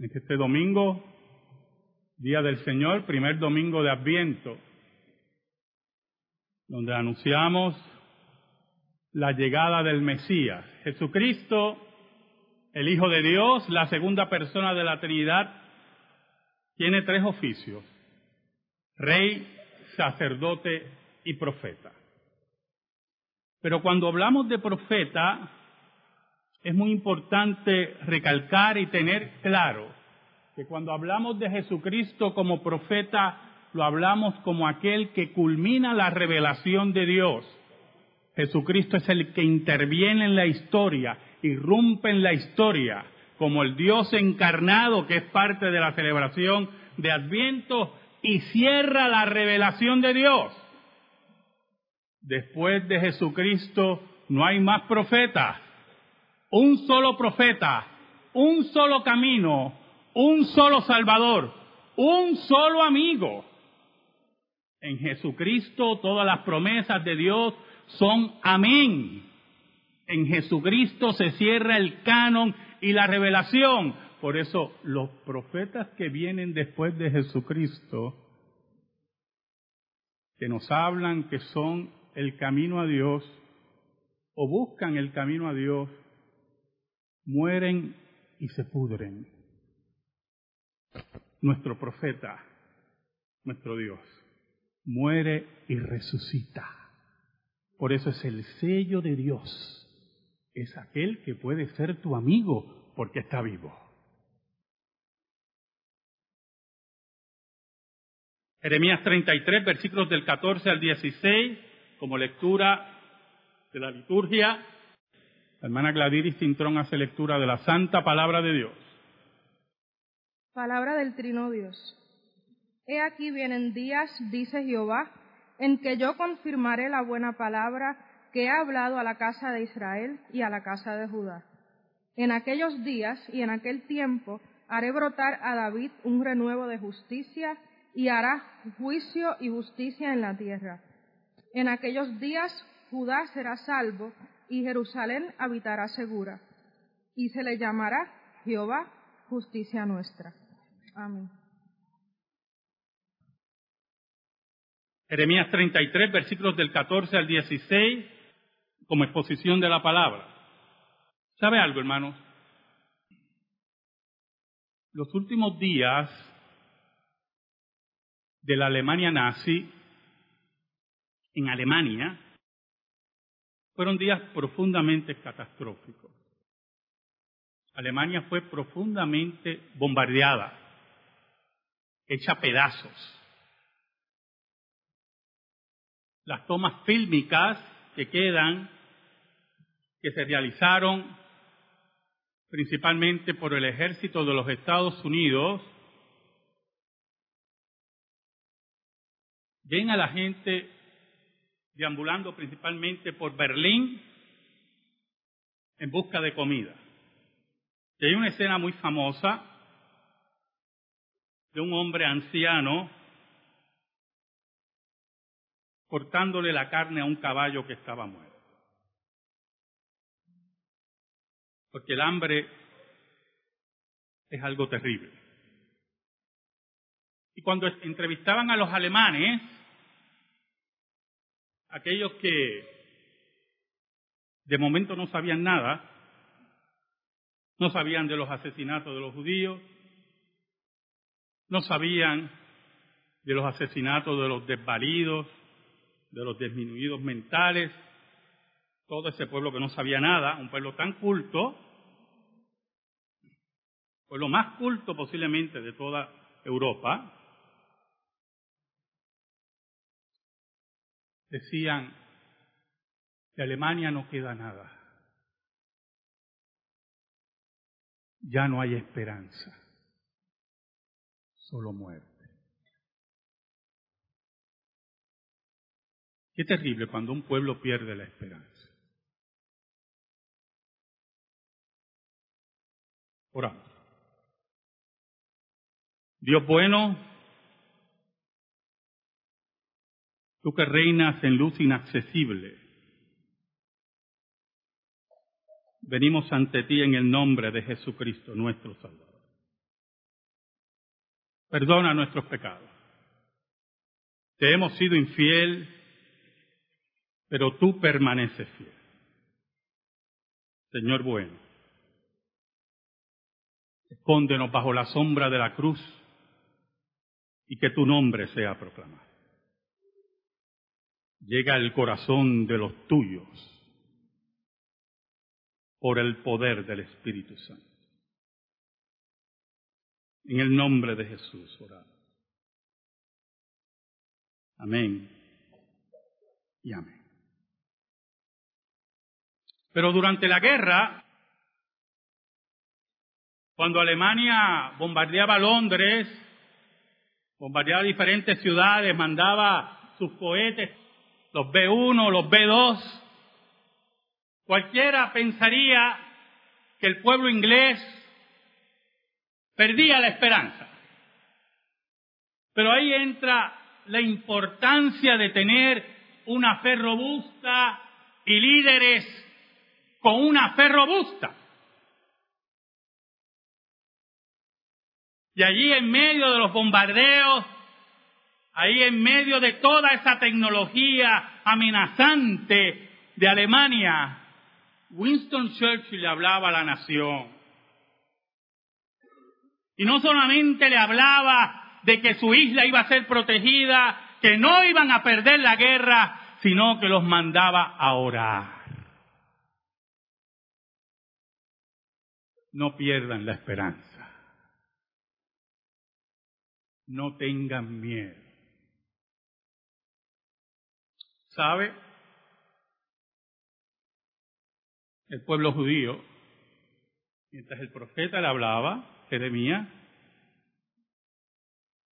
Este domingo, Día del Señor, primer domingo de Adviento, donde anunciamos la llegada del Mesías. Jesucristo, el Hijo de Dios, la segunda persona de la Trinidad, tiene tres oficios, rey, sacerdote y profeta. Pero cuando hablamos de profeta, es muy importante recalcar y tener claro que cuando hablamos de Jesucristo como profeta, lo hablamos como aquel que culmina la revelación de Dios. Jesucristo es el que interviene en la historia, irrumpe en la historia, como el Dios encarnado que es parte de la celebración de Adviento y cierra la revelación de Dios. Después de Jesucristo no hay más profetas un solo profeta, un solo camino, un solo Salvador, un solo amigo. En Jesucristo todas las promesas de Dios son amén. En Jesucristo se cierra el canon y la revelación. Por eso los profetas que vienen después de Jesucristo, que nos hablan que son el camino a Dios o buscan el camino a Dios, mueren y se pudren. Nuestro profeta, nuestro Dios, muere y resucita. Por eso es el sello de Dios. Es aquel que puede ser tu amigo porque está vivo. Jeremías 33, versículos del 14 al 16, como lectura de la liturgia, la hermana Gladiris Cintrón hace lectura de la santa palabra de Dios. Palabra del Trino Dios. He aquí vienen días, dice Jehová, en que yo confirmaré la buena palabra que he hablado a la casa de Israel y a la casa de Judá. En aquellos días y en aquel tiempo haré brotar a David un renuevo de justicia y hará juicio y justicia en la tierra. En aquellos días Judá será salvo y Jerusalén habitará segura, y se le llamará Jehová justicia nuestra. Amén. Jeremías 33, versículos del 14 al 16, como exposición de la palabra. ¿Sabe algo, hermanos? Los últimos días de la Alemania nazi, en Alemania, fueron días profundamente catastróficos. Alemania fue profundamente bombardeada, hecha pedazos. Las tomas fílmicas que quedan, que se realizaron principalmente por el ejército de los Estados Unidos, ven a la gente deambulando principalmente por Berlín en busca de comida. Y hay una escena muy famosa de un hombre anciano cortándole la carne a un caballo que estaba muerto. Porque el hambre es algo terrible. Y cuando entrevistaban a los alemanes, aquellos que de momento no sabían nada, no sabían de los asesinatos de los judíos, no sabían de los asesinatos de los desvalidos, de los disminuidos mentales, todo ese pueblo que no sabía nada, un pueblo tan culto, pueblo más culto posiblemente de toda Europa, decían, de Alemania no queda nada. Ya no hay esperanza, solo muerte. Qué terrible cuando un pueblo pierde la esperanza. Oramos. Dios bueno, tú que reinas en luz inaccesible, venimos ante ti en el nombre de Jesucristo, nuestro Salvador. Perdona nuestros pecados. Te hemos sido infiel, pero tú permaneces fiel. Señor bueno, escóndenos bajo la sombra de la cruz y que tu nombre sea proclamado. Llega al corazón de los tuyos por el poder del Espíritu Santo. En el nombre de Jesús oramos. Amén y amén. Pero durante la guerra, cuando Alemania bombardeaba Londres, bombardeaba diferentes ciudades, mandaba sus cohetes, los B1, los B2, cualquiera pensaría que el pueblo inglés perdía la esperanza. Pero ahí entra la importancia de tener una fe robusta y líderes con una fe robusta. Y allí en medio de los bombardeos, ahí en medio de toda esa tecnología amenazante de Alemania, Winston Churchill le hablaba a la nación. Y no solamente le hablaba de que su isla iba a ser protegida, que no iban a perder la guerra, sino que los mandaba a orar. No pierdan la esperanza. No tengan miedo. ¿Sabe? El pueblo judío, mientras el profeta le hablaba, Jeremías,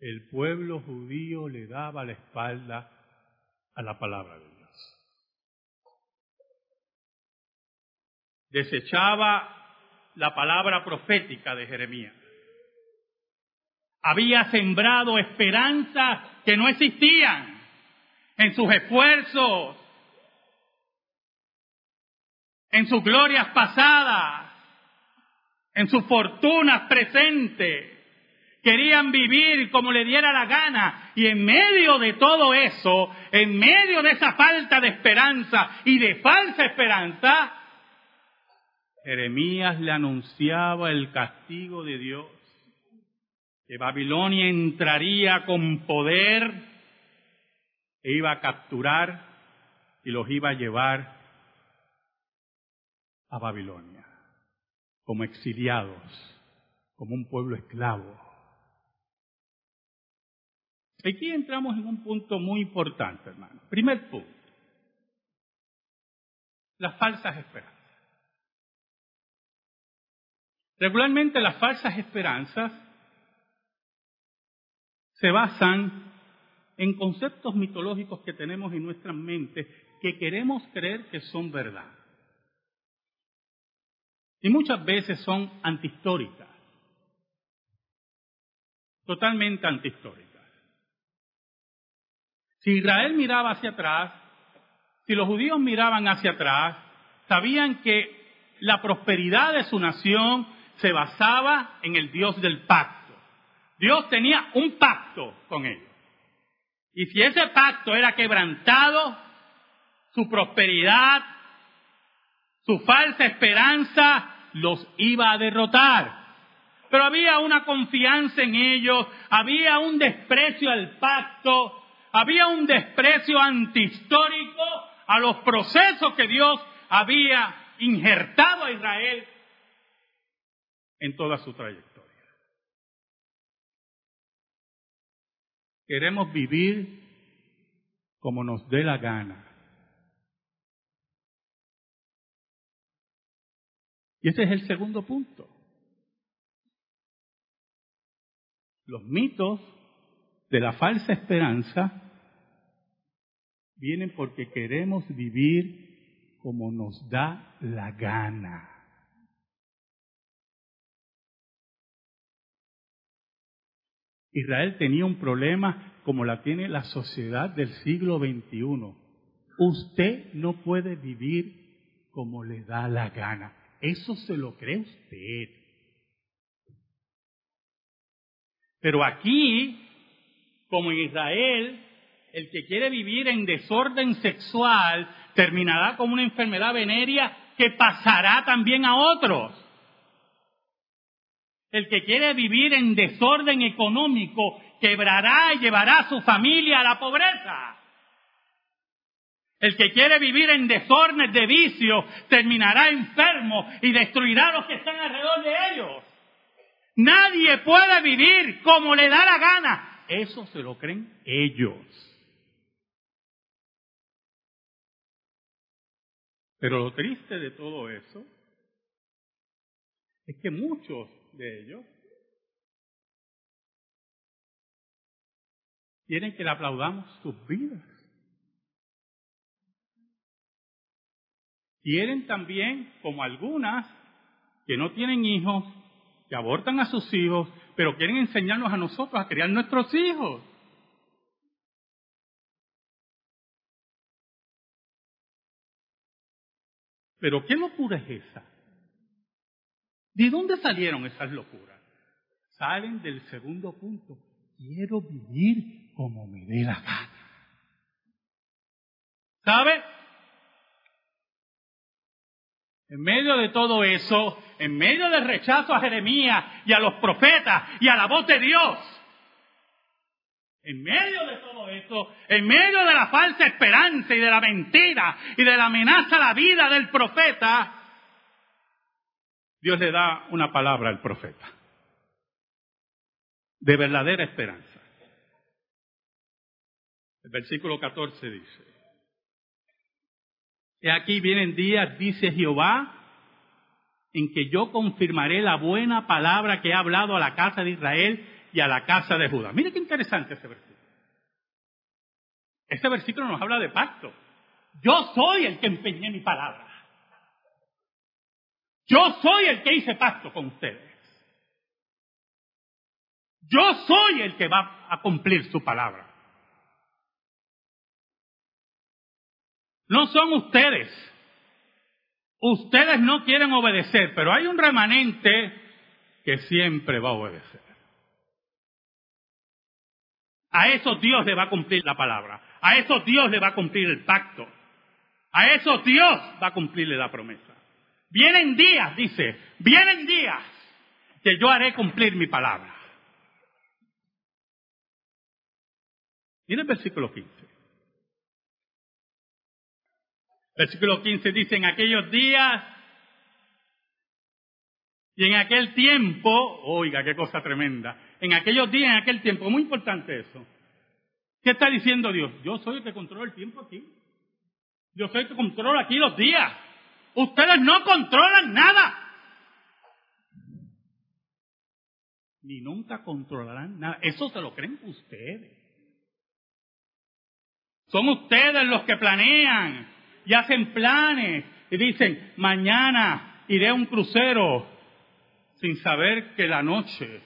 el pueblo judío le daba la espalda a la palabra de Dios. Desechaba la palabra profética de Jeremías. Había sembrado esperanzas que no existían en sus esfuerzos, en sus glorias pasadas, en sus fortunas presentes. Querían vivir como le diera la gana y en medio de todo eso, en medio de esa falta de esperanza y de falsa esperanza, Jeremías le anunciaba el castigo de Dios, que Babilonia entraría con poder e iba a capturar y los iba a llevar a Babilonia como exiliados, como un pueblo esclavo. Aquí entramos en un punto muy importante, hermano. Primer punto, las falsas esperanzas. Regularmente las falsas esperanzas se basan en conceptos mitológicos que tenemos en nuestras mentes que queremos creer que son verdad. Y muchas veces son antihistóricas, totalmente antihistóricas. Si Israel miraba hacia atrás, si los judíos miraban hacia atrás, sabían que la prosperidad de su nación se basaba en el Dios del pacto. Dios tenía un pacto con ellos. Y si ese pacto era quebrantado, su prosperidad, su falsa esperanza los iba a derrotar. Pero había una confianza en ellos, había un desprecio al pacto, había un desprecio antihistórico a los procesos que Dios había injertado a Israel en toda su trayectoria. Queremos vivir como nos dé la gana. Y ese es el segundo punto. Los mitos de la falsa esperanza vienen porque queremos vivir como nos da la gana. Israel tenía un problema como la tiene la sociedad del siglo XXI. Usted no puede vivir como le da la gana. Eso se lo cree usted. Pero aquí, como en Israel, el que quiere vivir en desorden sexual terminará con una enfermedad venérea que pasará también a otros. El que quiere vivir en desorden económico quebrará y llevará a su familia a la pobreza. El que quiere vivir en desórdenes de vicio terminará enfermo y destruirá a los que están alrededor de ellos. Nadie puede vivir como le da la gana. Eso se lo creen ellos. Pero lo triste de todo eso es que muchos de ellos quieren que le aplaudamos sus vidas. Quieren también, como algunas, que no tienen hijos, que abortan a sus hijos, pero quieren enseñarnos a nosotros a criar nuestros hijos. Pero ¿qué locura es esa? ¿De dónde salieron esas locuras? Salen del segundo punto. Quiero vivir como me dé la gana. ¿Sabe? En medio de todo eso, en medio del rechazo a Jeremías y a los profetas y a la voz de Dios, en medio de todo eso, en medio de la falsa esperanza y de la mentira y de la amenaza a la vida del profeta, Dios le da una palabra al profeta de verdadera esperanza. El versículo 14 dice, y aquí vienen días, dice Jehová, en que yo confirmaré la buena palabra que he hablado a la casa de Israel y a la casa de Judá. Mire qué interesante ese versículo. Este versículo nos habla de pacto. Yo soy el que empeñé mi palabra. Yo soy el que hice pacto con ustedes. Yo soy el que va a cumplir su palabra. No son ustedes. Ustedes no quieren obedecer, pero hay un remanente que siempre va a obedecer. A eso Dios le va a cumplir la palabra. A eso Dios le va a cumplir el pacto. A eso Dios va a cumplirle la promesa. Vienen días, dice, vienen días que yo haré cumplir mi palabra. Mira el versículo 15. Versículo 15 dice, en aquellos días y en aquel tiempo, oiga, qué cosa tremenda, en aquellos días, en aquel tiempo, muy importante eso. ¿Qué está diciendo Dios? Yo soy el que controla el tiempo aquí. Yo soy el que controla aquí los días. Ustedes no controlan nada. Ni nunca controlarán nada. Eso se lo creen ustedes. Son ustedes los que planean y hacen planes y dicen, mañana iré a un crucero sin saber que la noche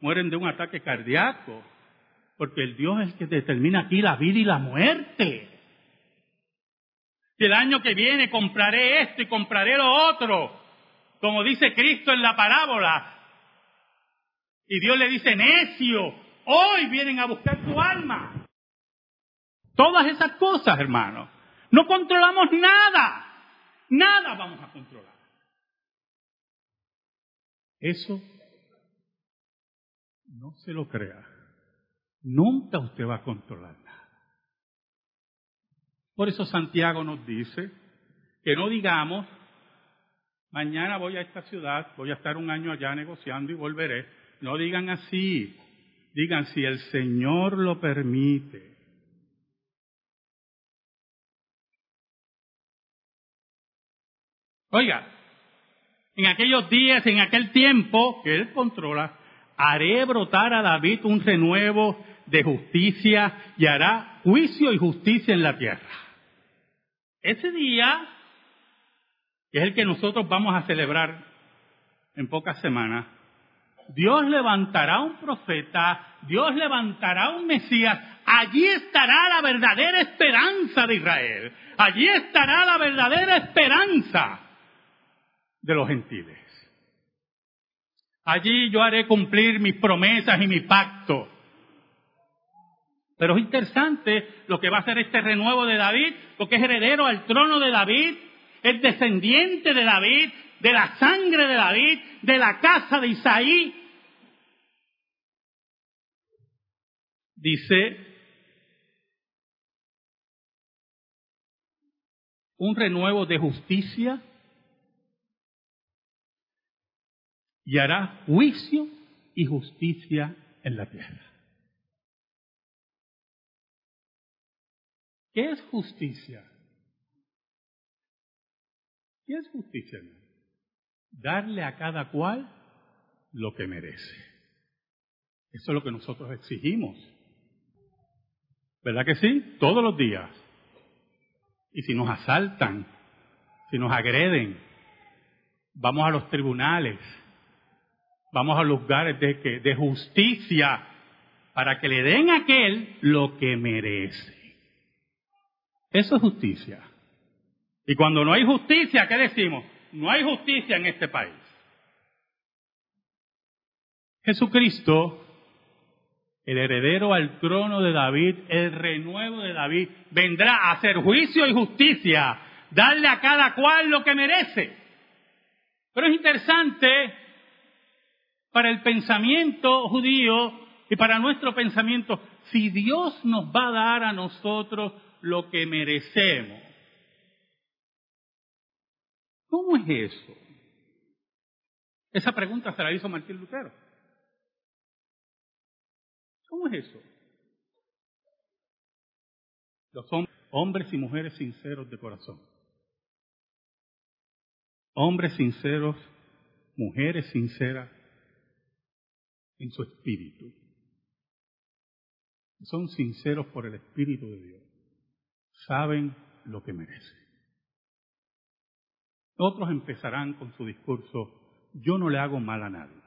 mueren de un ataque cardíaco, porque el Dios es el que determina aquí la vida y la muerte. El año que viene compraré esto y compraré lo otro, como dice Cristo en la parábola. Y Dios le dice, necio, hoy vienen a buscar tu alma. Todas esas cosas, hermanos. No controlamos nada. Nada vamos a controlar. Eso no se lo crea. Nunca usted va a controlar nada. Por eso Santiago nos dice que no digamos, mañana voy a esta ciudad, voy a estar un año allá negociando y volveré. No digan así. Digan si el Señor lo permite. Oiga, en aquellos días, en aquel tiempo que Él controla, haré brotar a David un renuevo de justicia y hará juicio y justicia en la tierra. Ese día, es el que nosotros vamos a celebrar en pocas semanas, Dios levantará un profeta, Dios levantará un Mesías, allí estará la verdadera esperanza de Israel, allí estará la verdadera esperanza de los gentiles. Allí yo haré cumplir mis promesas y mi pacto. Pero es interesante lo que va a hacer este renuevo de David, porque es heredero al trono de David, es descendiente de David, de la sangre de David, de la casa de Isaí. Dice, un renuevo de justicia y hará juicio y justicia en la tierra. ¿Qué es justicia? ¿Qué es justicia? Darle a cada cual lo que merece. Eso es lo que nosotros exigimos. ¿Verdad que sí? Todos los días. Y si nos asaltan, si nos agreden, vamos a los tribunales, vamos a lugares de, de justicia para que le den a aquel lo que merece. Eso es justicia. Y cuando no hay justicia, ¿qué decimos? No hay justicia en este país. Jesucristo, el heredero al trono de David, el renuevo de David, vendrá a hacer juicio y justicia, darle a cada cual lo que merece. Pero es interesante para el pensamiento judío y para nuestro pensamiento, si Dios nos va a dar a nosotros lo que merecemos. ¿Cómo es eso? Esa pregunta se la hizo Martín Lutero. ¿Cómo es eso? Los hombres y mujeres sinceros de corazón. Hombres sinceros, mujeres sinceras en su espíritu. Son sinceros por el Espíritu de Dios saben lo que merecen. Otros empezarán con su discurso, yo no le hago mal a nadie.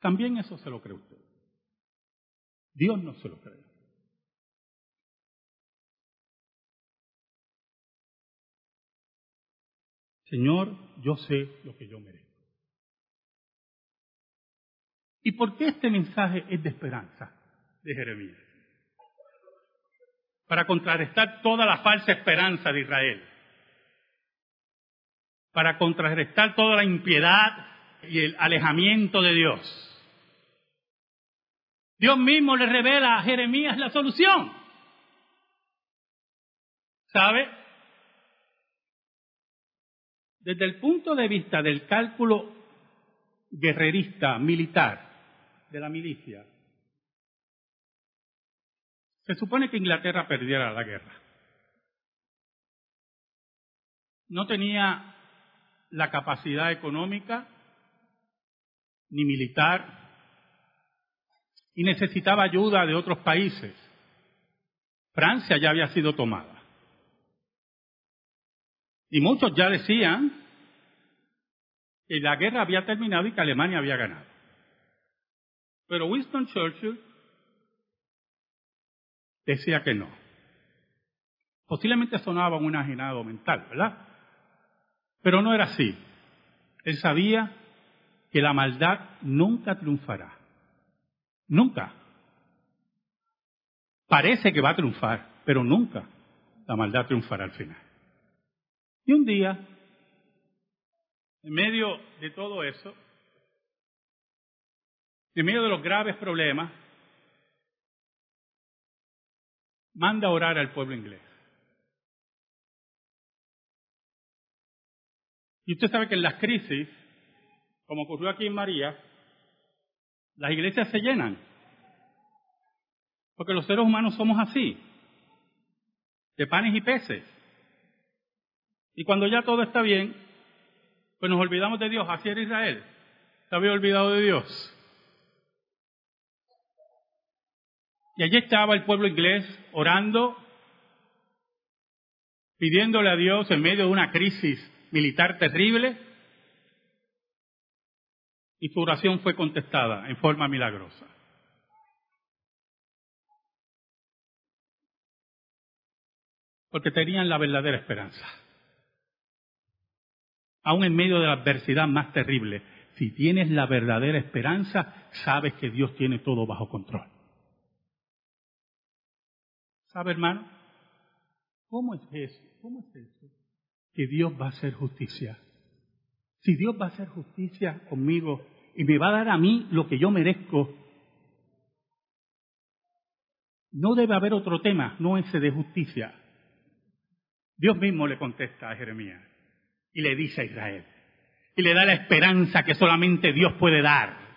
También eso se lo cree usted. Dios no se lo cree. Señor, yo sé lo que yo merezco. ¿Y por qué este mensaje es de esperanza de Jeremías? Para contrarrestar toda la falsa esperanza de Israel, para contrarrestar toda la impiedad y el alejamiento de Dios. Dios mismo le revela a Jeremías la solución. ¿Sabe? Desde el punto de vista del cálculo guerrerista, militar, de la milicia, se supone que Inglaterra perdiera la guerra. No tenía la capacidad económica ni militar y necesitaba ayuda de otros países. Francia ya había sido tomada. Y muchos ya decían que la guerra había terminado y que Alemania había ganado. Pero Winston Churchill decía que no. Posiblemente sonaba un enajenado mental, ¿verdad? Pero no era así. Él sabía que la maldad nunca triunfará. Nunca. Parece que va a triunfar, pero nunca la maldad triunfará al final. Y un día, en medio de todo eso, en medio de los graves problemas, manda a orar al pueblo inglés. Y usted sabe que en las crisis, como ocurrió aquí en María, las iglesias se llenan. Porque los seres humanos somos así, de panes y peces. Y cuando ya todo está bien, pues nos olvidamos de Dios. Así era Israel. Se había olvidado de Dios. Y allí estaba el pueblo inglés orando, pidiéndole a Dios en medio de una crisis militar terrible, y su oración fue contestada en forma milagrosa. Porque tenían la verdadera esperanza. Aún en medio de la adversidad más terrible, Si tienes la verdadera esperanza, sabes que Dios tiene todo bajo control. ¿Sabe, hermano? ¿Cómo es eso? ¿Cómo es eso? Que Dios va a hacer justicia. Si Dios va a hacer justicia conmigo y me va a dar a mí lo que yo merezco, no debe haber otro tema, no ese de justicia. Dios mismo le contesta a Jeremías y le dice a Israel, y le da la esperanza que solamente Dios puede dar.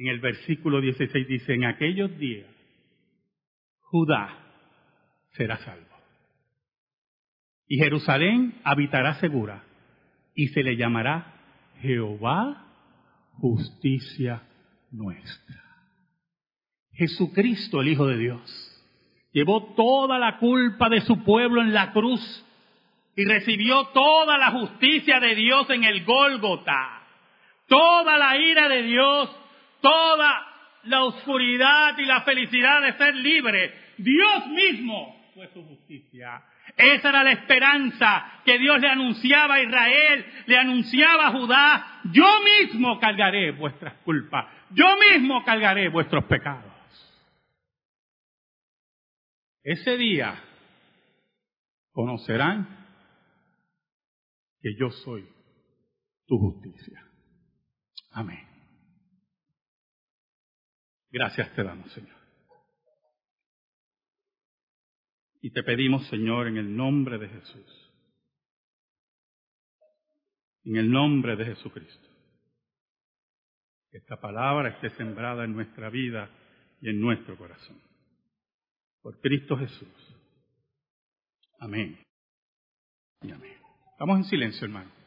En el versículo 16 dice, en aquellos días Judá será salvo. Y Jerusalén habitará segura y se le llamará Jehová justicia nuestra. Jesucristo, el Hijo de Dios, llevó toda la culpa de su pueblo en la cruz y recibió toda la justicia de Dios en el Gólgota, toda la ira de Dios, toda la oscuridad y la felicidad de ser libre. Dios mismo fue su justicia. Esa era la esperanza que Dios le anunciaba a Israel, le anunciaba a Judá. Yo mismo cargaré vuestras culpas, yo mismo cargaré vuestros pecados. Ese día conocerán que yo soy tu justicia. Amén. Gracias te damos, Señor. Y te pedimos, Señor, en el nombre de Jesús, en el nombre de Jesucristo, que esta palabra esté sembrada en nuestra vida y en nuestro corazón. Por Cristo Jesús. Amén. Y amén. Estamos en silencio, hermano.